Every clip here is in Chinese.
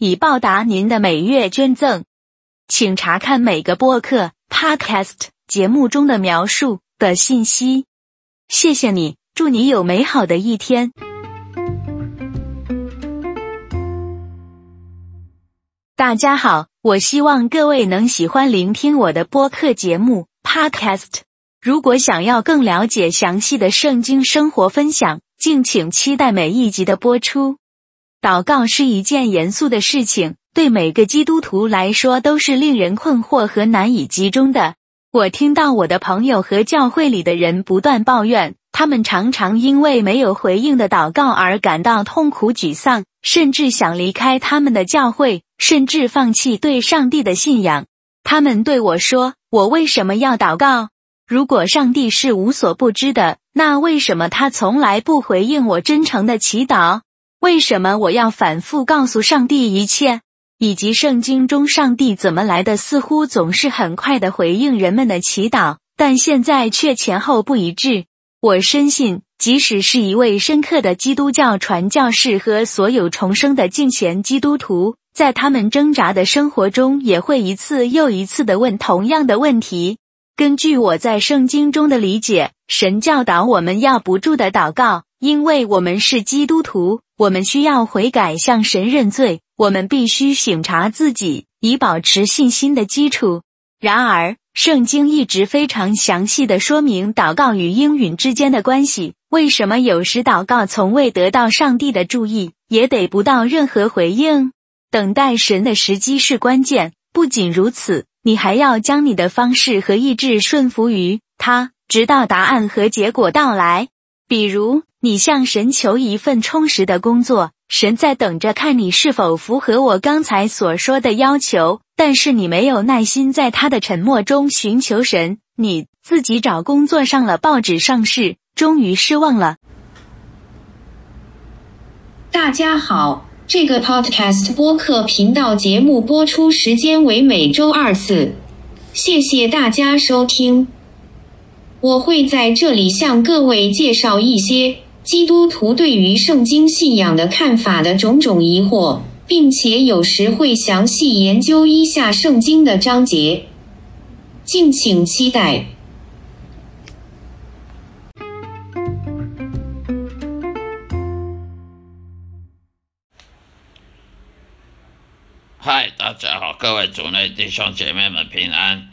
以报答您的每月捐赠，请查看每个播客 （podcast） 节目中的描述的信息。谢谢你，祝你有美好的一天。大家好，我希望各位能喜欢聆听我的播客节目 （podcast）。如果想要更了解详细的圣经生活分享，敬请期待每一集的播出。祷告是一件严肃的事情，对每个基督徒来说都是令人困惑和难以集中的。我听到我的朋友和教会里的人不断抱怨，他们常常因为没有回应的祷告而感到痛苦沮丧，甚至想离开他们的教会，甚至放弃对上帝的信仰。他们对我说：“我为什么要祷告？如果上帝是无所不知的，那为什么他从来不回应我真诚的祈祷？”为什么我要反复告诉上帝一切，以及圣经中上帝怎么来的？似乎总是很快的回应人们的祈祷，但现在却前后不一致。我深信，即使是一位深刻的基督教传教士和所有重生的敬虔基督徒，在他们挣扎的生活中，也会一次又一次的问同样的问题。根据我在圣经中的理解，神教导我们要不住的祷告，因为我们是基督徒。我们需要悔改，向神认罪。我们必须省察自己，以保持信心的基础。然而，圣经一直非常详细的说明祷告与应允之间的关系。为什么有时祷告从未得到上帝的注意，也得不到任何回应？等待神的时机是关键。不仅如此，你还要将你的方式和意志顺服于他，直到答案和结果到来。比如。你向神求一份充实的工作，神在等着看你是否符合我刚才所说的要求。但是你没有耐心在他的沉默中寻求神，你自己找工作上了报纸上市，终于失望了。大家好，这个 Podcast 播客频道节目播出时间为每周二次，谢谢大家收听。我会在这里向各位介绍一些。基督徒对于圣经信仰的看法的种种疑惑，并且有时会详细研究一下圣经的章节，敬请期待。嗨，大家好，各位主内弟兄姐妹们平安，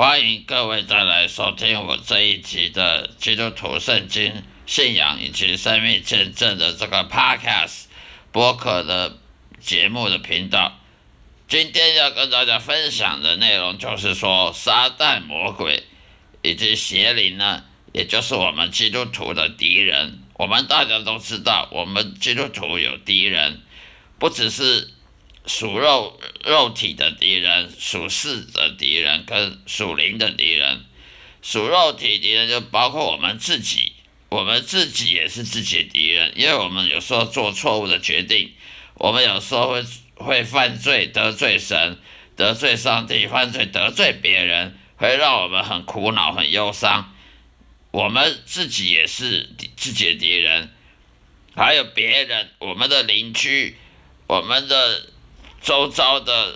欢迎各位再来收听我这一集的基督徒圣经。信仰以及生命见证的这个 podcast 播客的节目的频道，今天要跟大家分享的内容就是说，撒旦魔鬼以及邪灵呢，也就是我们基督徒的敌人。我们大家都知道，我们基督徒有敌人，不只是属肉肉体的敌人，属世的敌人跟属灵的敌人。属肉体敌人就包括我们自己。我们自己也是自己的敌人，因为我们有时候做错误的决定，我们有时候会会犯罪得罪神，得罪上帝，犯罪得罪别人，会让我们很苦恼、很忧伤。我们自己也是自己的敌人，还有别人，我们的邻居，我们的周遭的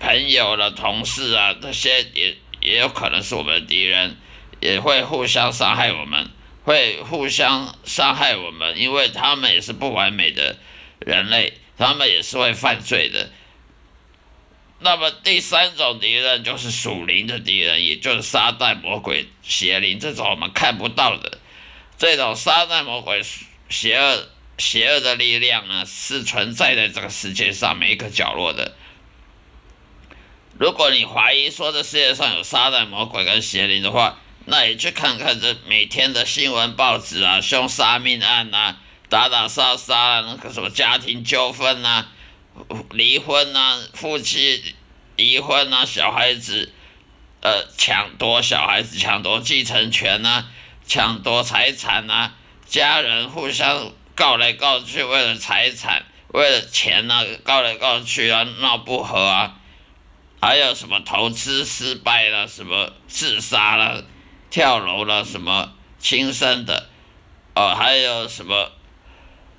朋友了、同事啊，这些也也有可能是我们的敌人，也会互相伤害我们。会互相伤害我们，因为他们也是不完美的人类，他们也是会犯罪的。那么第三种敌人就是属灵的敌人，也就是撒旦、魔鬼、邪灵这种我们看不到的这种撒旦、魔鬼、邪恶、邪恶的力量呢，是存在在这个世界上每一个角落的。如果你怀疑说这世界上有撒旦、魔鬼跟邪灵的话，那你去看看这每天的新闻报纸啊，凶杀命案呐，打打杀杀，那个什么家庭纠纷呐，离婚啊，夫妻离婚啊，小孩子呃抢夺小孩子抢夺继承权啊，抢夺财产啊，家人互相告来告去，为了财产，为了钱啊，告来告去啊，闹不和啊，还有什么投资失败了，什么自杀了，跳楼了，什么轻生的，哦，还有什么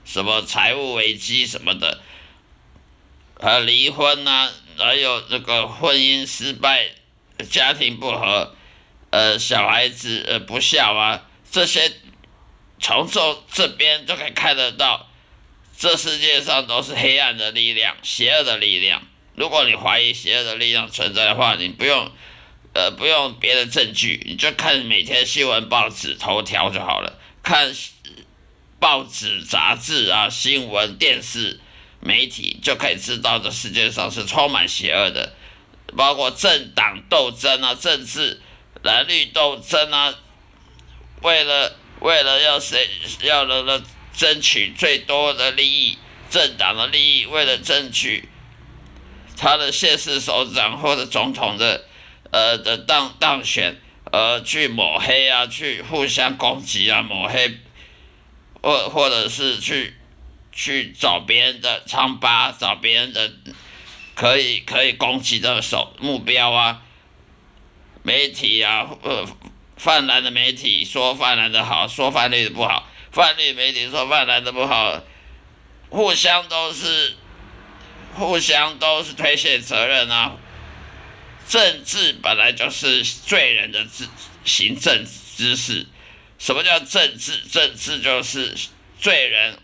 什么财务危机什么的。呃，离婚呐，还有这个婚姻失败、家庭不和，呃，小孩子呃不孝啊，这些从这这边就可以看得到，这世界上都是黑暗的力量、邪恶的力量。如果你怀疑邪恶的力量存在的话，你不用呃不用别的证据，你就看每天新闻报纸头条就好了，看报纸、杂志啊、新闻、电视。媒体就可以知道，这世界上是充满邪恶的，包括政党斗争啊、政治蓝绿斗争啊，为了为了要谁要能争取最多的利益，政党的利益，为了争取他的县市首长或者总统的呃的当当选，而去抹黑啊，去互相攻击啊，抹黑，或或者是去。去找别人的疮疤，找别人的可以可以攻击的手目标啊，媒体啊，呃，泛蓝的媒体说泛蓝的好，说泛绿的不好，泛绿媒体说泛蓝的不好，互相都是互相都是推卸责任啊。政治本来就是罪人的治行政姿势，什么叫政治？政治就是罪人。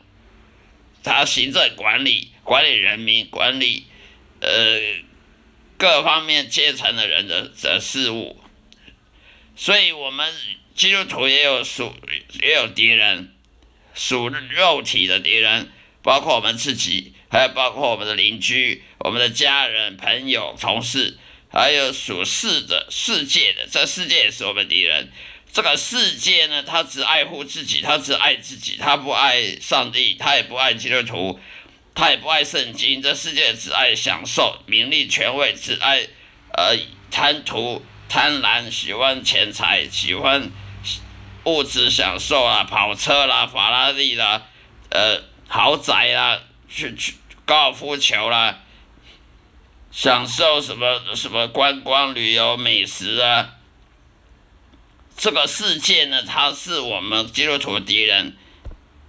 他行政管理、管理人民、管理呃各方面阶层的人的的事物，所以我们基督徒也有属也有敌人，属肉体的敌人，包括我们自己，还有包括我们的邻居、我们的家人、朋友、同事，还有属世的世界的，这世界也是我们敌人。这个世界呢，他只爱护自己，他只爱自己，他不爱上帝，他也不爱基督徒，他也不爱圣经。这世界只爱享受名利权位，只爱呃贪图贪婪，喜欢钱财，喜欢物质享受啊，跑车啦，法拉利啦，呃豪宅啦，去去高尔夫球啦，享受什么什么观光旅游美食啊。这个世界呢，它是我们基督徒的敌人，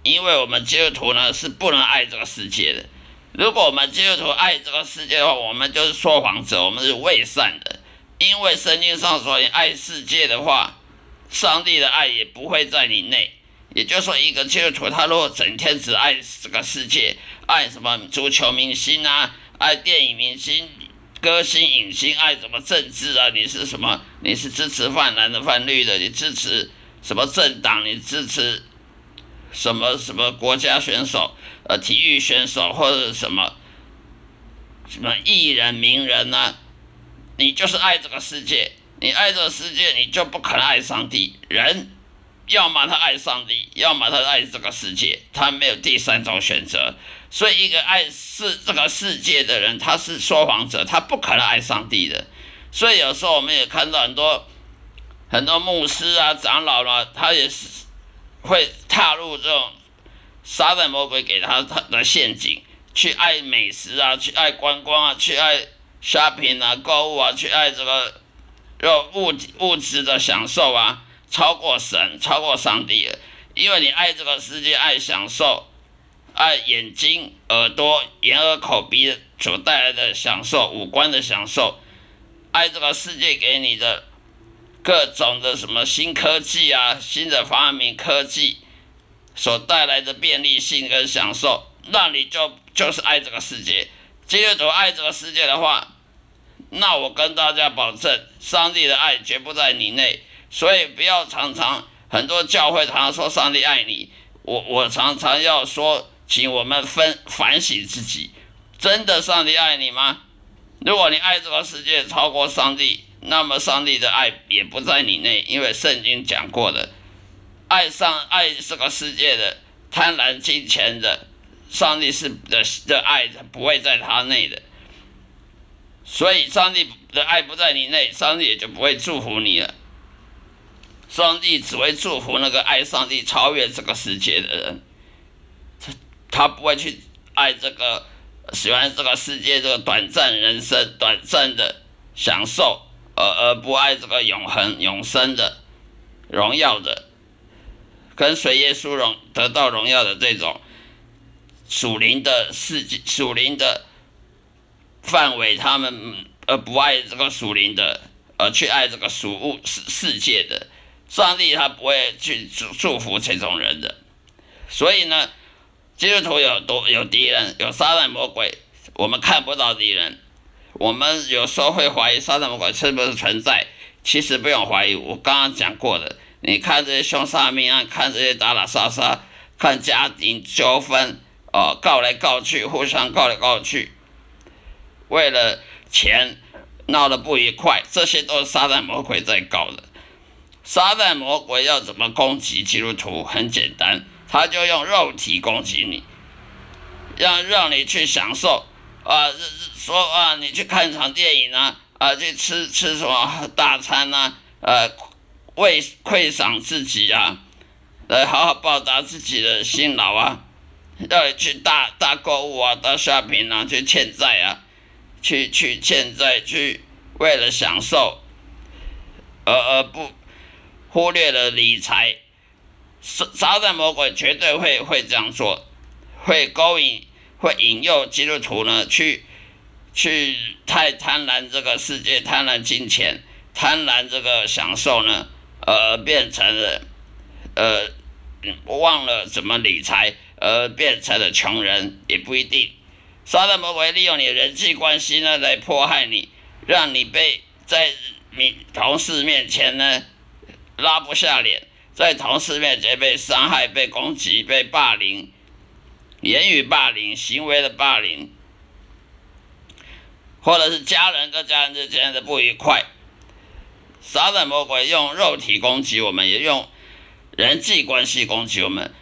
因为我们基督徒呢是不能爱这个世界的。如果我们基督徒爱这个世界的话，我们就是说谎者，我们是伪善的。因为圣经上说，你爱世界的话，上帝的爱也不会在你内。也就是说，一个基督徒他如果整天只爱这个世界，爱什么足球明星啊，爱电影明星。歌星、影星爱什么政治啊？你是什么？你是支持泛蓝的、泛绿的？你支持什么政党？你支持什么什么国家选手？呃，体育选手或者什么什么艺人、名人呢？你就是爱这个世界，你爱这个世界，你就不可能爱上帝。人要么他爱上帝，要么他爱这个世界，他没有第三种选择。所以，一个爱世这个世界的人，他是说谎者，他不可能爱上帝的。所以，有时候我们也看到很多很多牧师啊、长老啦，他也是会踏入这种撒旦魔鬼给他他的陷阱，去爱美食啊，去爱观光啊，去爱 shopping 啊、购物啊，去爱这个要物物质的享受啊，超过神，超过上帝了。因为你爱这个世界，爱享受。爱眼睛、耳朵、眼耳口鼻所带来的享受，五官的享受，爱这个世界给你的各种的什么新科技啊、新的发明科技所带来的便利性跟享受，那你就就是爱这个世界。基督徒爱这个世界的话，那我跟大家保证，上帝的爱绝不在你内。所以不要常常很多教会常常说上帝爱你，我我常常要说。请我们分反省自己，真的上帝爱你吗？如果你爱这个世界超过上帝，那么上帝的爱也不在你内，因为圣经讲过的，爱上爱这个世界的贪婪金钱的，上帝是的的爱不会在他内的，所以上帝的爱不在你内，上帝也就不会祝福你了。上帝只会祝福那个爱上帝、超越这个世界的人，他他不会去爱这个喜欢这个世界这个短暂人生、短暂的享受，而而不爱这个永恒、永生的荣耀的，跟随耶稣荣得到荣耀的这种。属灵的世界，属灵的范围，他们呃不爱这个属灵的，而去爱这个属物世世界的上帝，他不会去祝祝福这种人的。所以呢，基督徒有多有敌人，有撒旦魔鬼，我们看不到敌人，我们有时候会怀疑撒旦魔鬼是不是存在，其实不用怀疑，我刚刚讲过的，你看这些凶杀命案，看这些打打杀杀，看家庭纠纷。哦，告来告去，互相告来告去，为了钱闹得不愉快，这些都是撒旦魔鬼在搞的。撒旦魔鬼要怎么攻击基督徒？很简单，他就用肉体攻击你，让让你去享受啊，说啊，你去看场电影啊，啊，去吃吃什么大餐呐，呃，为馈赏自己啊，来好好报答自己的辛劳啊。要你去大大购物啊，大 shopping 啊，去欠债啊，去去欠债，去为了享受，而而不忽略了理财，撒撒旦魔鬼绝对会会这样做，会勾引，会引诱基督徒呢去去太贪婪这个世界，贪婪金钱，贪婪这个享受呢，而变成了呃忘了怎么理财。而变成了穷人也不一定。撒旦魔鬼利用你的人际关系呢来迫害你，让你被在你同事面前呢拉不下脸，在同事面前被伤害、被攻击、被霸凌，言语霸凌、行为的霸凌，或者是家人跟家人之间的不愉快。撒旦魔鬼用肉体攻击我们，也用人际关系攻击我们。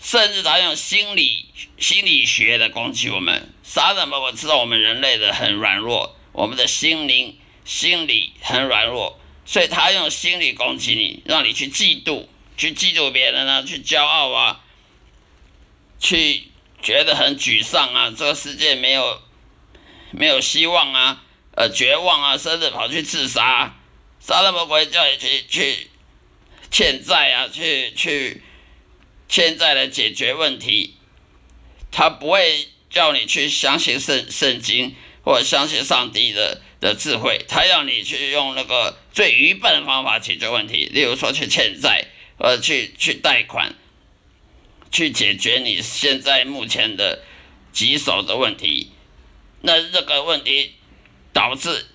甚至他用心理心理学的攻击我们，撒旦魔鬼知道我们人类的很软弱，我们的心灵心理很软弱，所以他用心理攻击你，让你去嫉妒，去嫉妒别人啊，去骄傲啊，去觉得很沮丧啊，这个世界没有没有希望啊，呃，绝望啊，甚至跑去自杀，撒旦魔鬼叫你去去欠债啊，去去。现在的解决问题，他不会叫你去相信圣圣经或相信上帝的的智慧，他要你去用那个最愚笨的方法解决问题，例如说去欠债，呃，去去贷款，去解决你现在目前的棘手的问题。那这个问题导致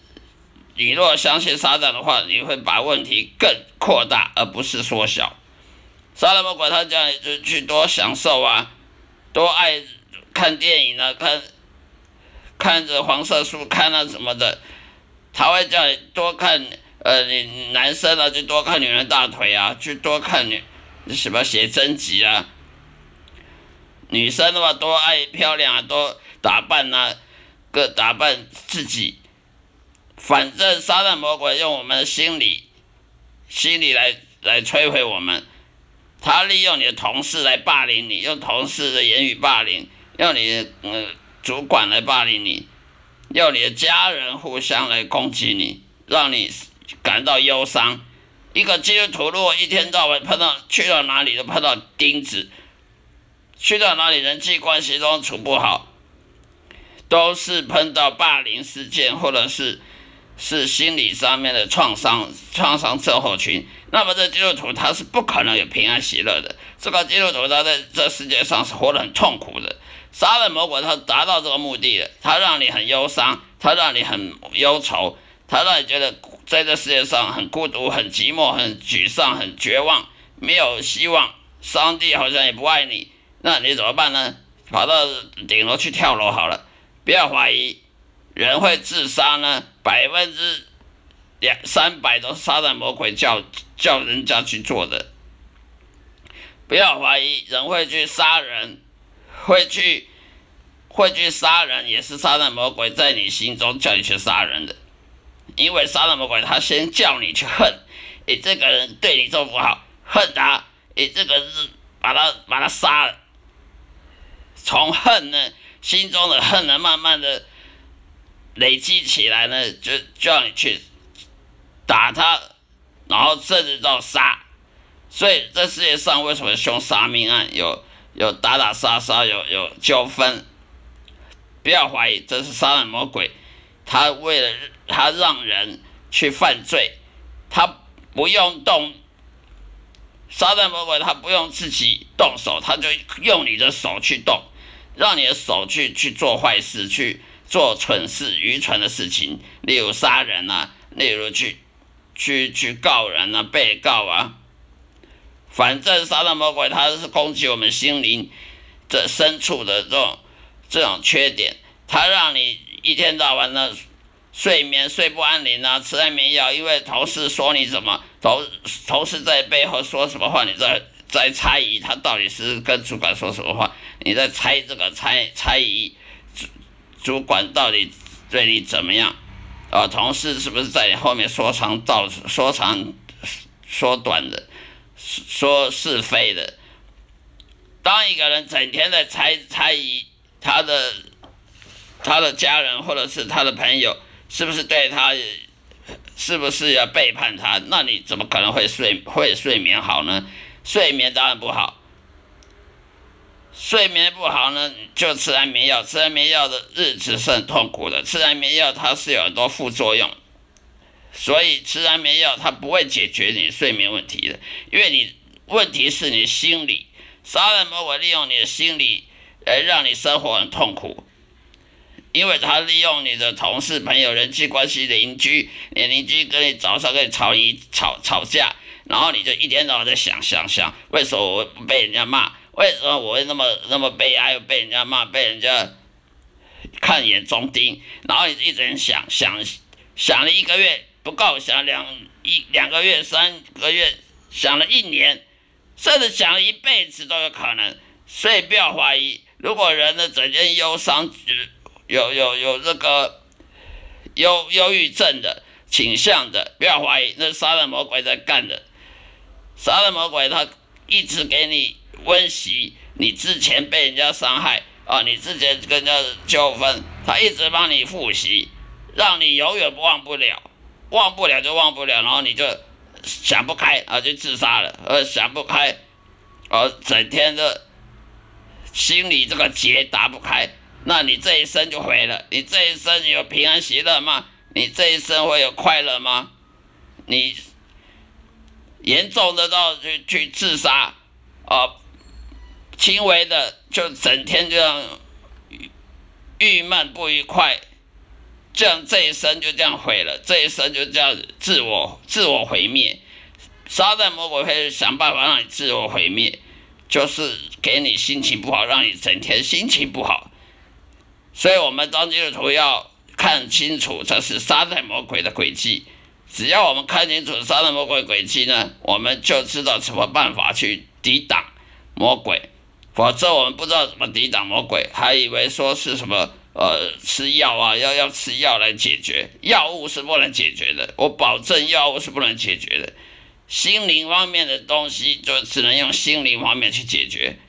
你若相信撒旦的话，你会把问题更扩大，而不是缩小。撒旦魔鬼他叫你就去多享受啊，多爱看电影啊，看看着黄色书看啊什么的，他会叫你多看呃，你男生啊就多看女人大腿啊，去多看女什么写真集啊，女生的话多爱漂亮啊，多打扮呐，各打扮自己，反正撒旦魔鬼用我们的心理心理来来摧毁我们。他利用你的同事来霸凌你，用同事的言语霸凌，用你的呃主管来霸凌你，用你的家人互相来攻击你，让你感到忧伤。一个基督徒如果一天到晚碰到去到哪里都碰到钉子，去到哪里人际关系都处不好，都是碰到霸凌事件或者是。是心理上面的创伤，创伤症候群。那么这基督徒他是不可能有平安喜乐的。这个基督徒他在这世界上是活得很痛苦的。杀人魔鬼他达到这个目的了，他让你很忧伤，他让你很忧愁，他让你觉得在这世界上很孤独、很寂寞、很沮丧、很绝望，没有希望。上帝好像也不爱你，那你怎么办呢？跑到顶楼去跳楼好了，不要怀疑。人会自杀呢？百分之两三百都是撒旦魔鬼叫叫人家去做的。不要怀疑，人会去杀人，会去会去杀人，也是杀人魔鬼在你心中叫你去杀人的。因为杀人魔鬼他先叫你去恨，你这个人对你做不好，恨他，你这个人把他把他杀了。从恨呢，心中的恨呢，慢慢的累积起来呢，就叫你去打他，然后甚至到杀。所以这世界上为什么凶杀命案有有打打杀杀，有有纠纷？不要怀疑，这是杀人魔鬼，他为了他让人去犯罪，他不用动杀人魔鬼，他不用自己动手，他就用你的手去动，让你的手去去做坏事，去做蠢事、愚蠢的事情，例如杀人啊，例如去去去告人啊，被告啊。反正杀人魔鬼他是攻击我们心灵这深处的这种这种缺点，他让你一天到晚的睡眠睡不安宁啊，吃安眠药，因为同事说你怎么同同事在背后说什么话，你在在猜疑他到底是跟主管说什么话，你在猜这个猜猜疑主管到底对你怎么样啊？同事是不是在你后面说长道说长说短的？说是非的，当一个人整天在猜猜疑他的他的家人或者是他的朋友是不是对他，是不是要背叛他？那你怎么可能会睡会睡眠好呢？睡眠当然不好，睡眠不好呢，就吃安眠药。吃安眠药的日子是很痛苦的，吃安眠药它是有很多副作用。所以吃安眠药，它不会解决你睡眠问题的，因为你问题是你心理，杀人魔我利用你的心理来让你生活很痛苦，因为他利用你的同事、朋友、人际关系、邻居，你邻居跟你早上跟你吵一吵吵架，然后你就一天到晚在想想想，为什么我被人家骂？为什么我会那么那么悲哀？又被人家骂，被人家看眼中钉，然后你一直想想想了一个月。不够想两一两个月、三个月，想了一年，甚至想了一辈子都有可能。所以不要怀疑，如果人的整天忧伤，有有有这个忧忧郁症的倾向的，不要怀疑，那是杀人魔鬼在干的。杀人魔鬼他一直给你温习，你之前被人家伤害啊，你之前跟人家纠纷，他一直帮你复习，让你永远忘不了。忘不了就忘不了，然后你就想不开啊，就自杀了。呃，想不开，而整天的心里这个结打不开，那你这一生就毁了。你这一生有平安喜乐吗？你这一生会有快乐吗？你严重的到去去自杀，啊，轻微的就整天这样郁闷不愉快。这样这一生就这样毁了，这一生就这样自我自我毁灭。撒旦魔鬼会想办法让你自我毁灭，就是给你心情不好，让你整天心情不好。所以，我们当基督徒要看清楚这是撒旦魔鬼的轨迹。只要我们看清楚撒旦魔鬼轨迹呢，我们就知道什么办法去抵挡魔鬼。否则，我们不知道怎么抵挡魔鬼，还以为说是什么。呃，吃药啊，要要吃药来解决，药物是不能解决的。我保证，药物是不能解决的。心灵方面的东西，就只能用心灵方面去解决。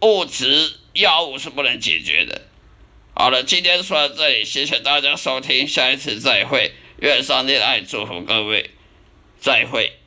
物质药物是不能解决的。好了，今天说到这里，谢谢大家收听，下一次再会。愿上帝的爱祝福各位，再会。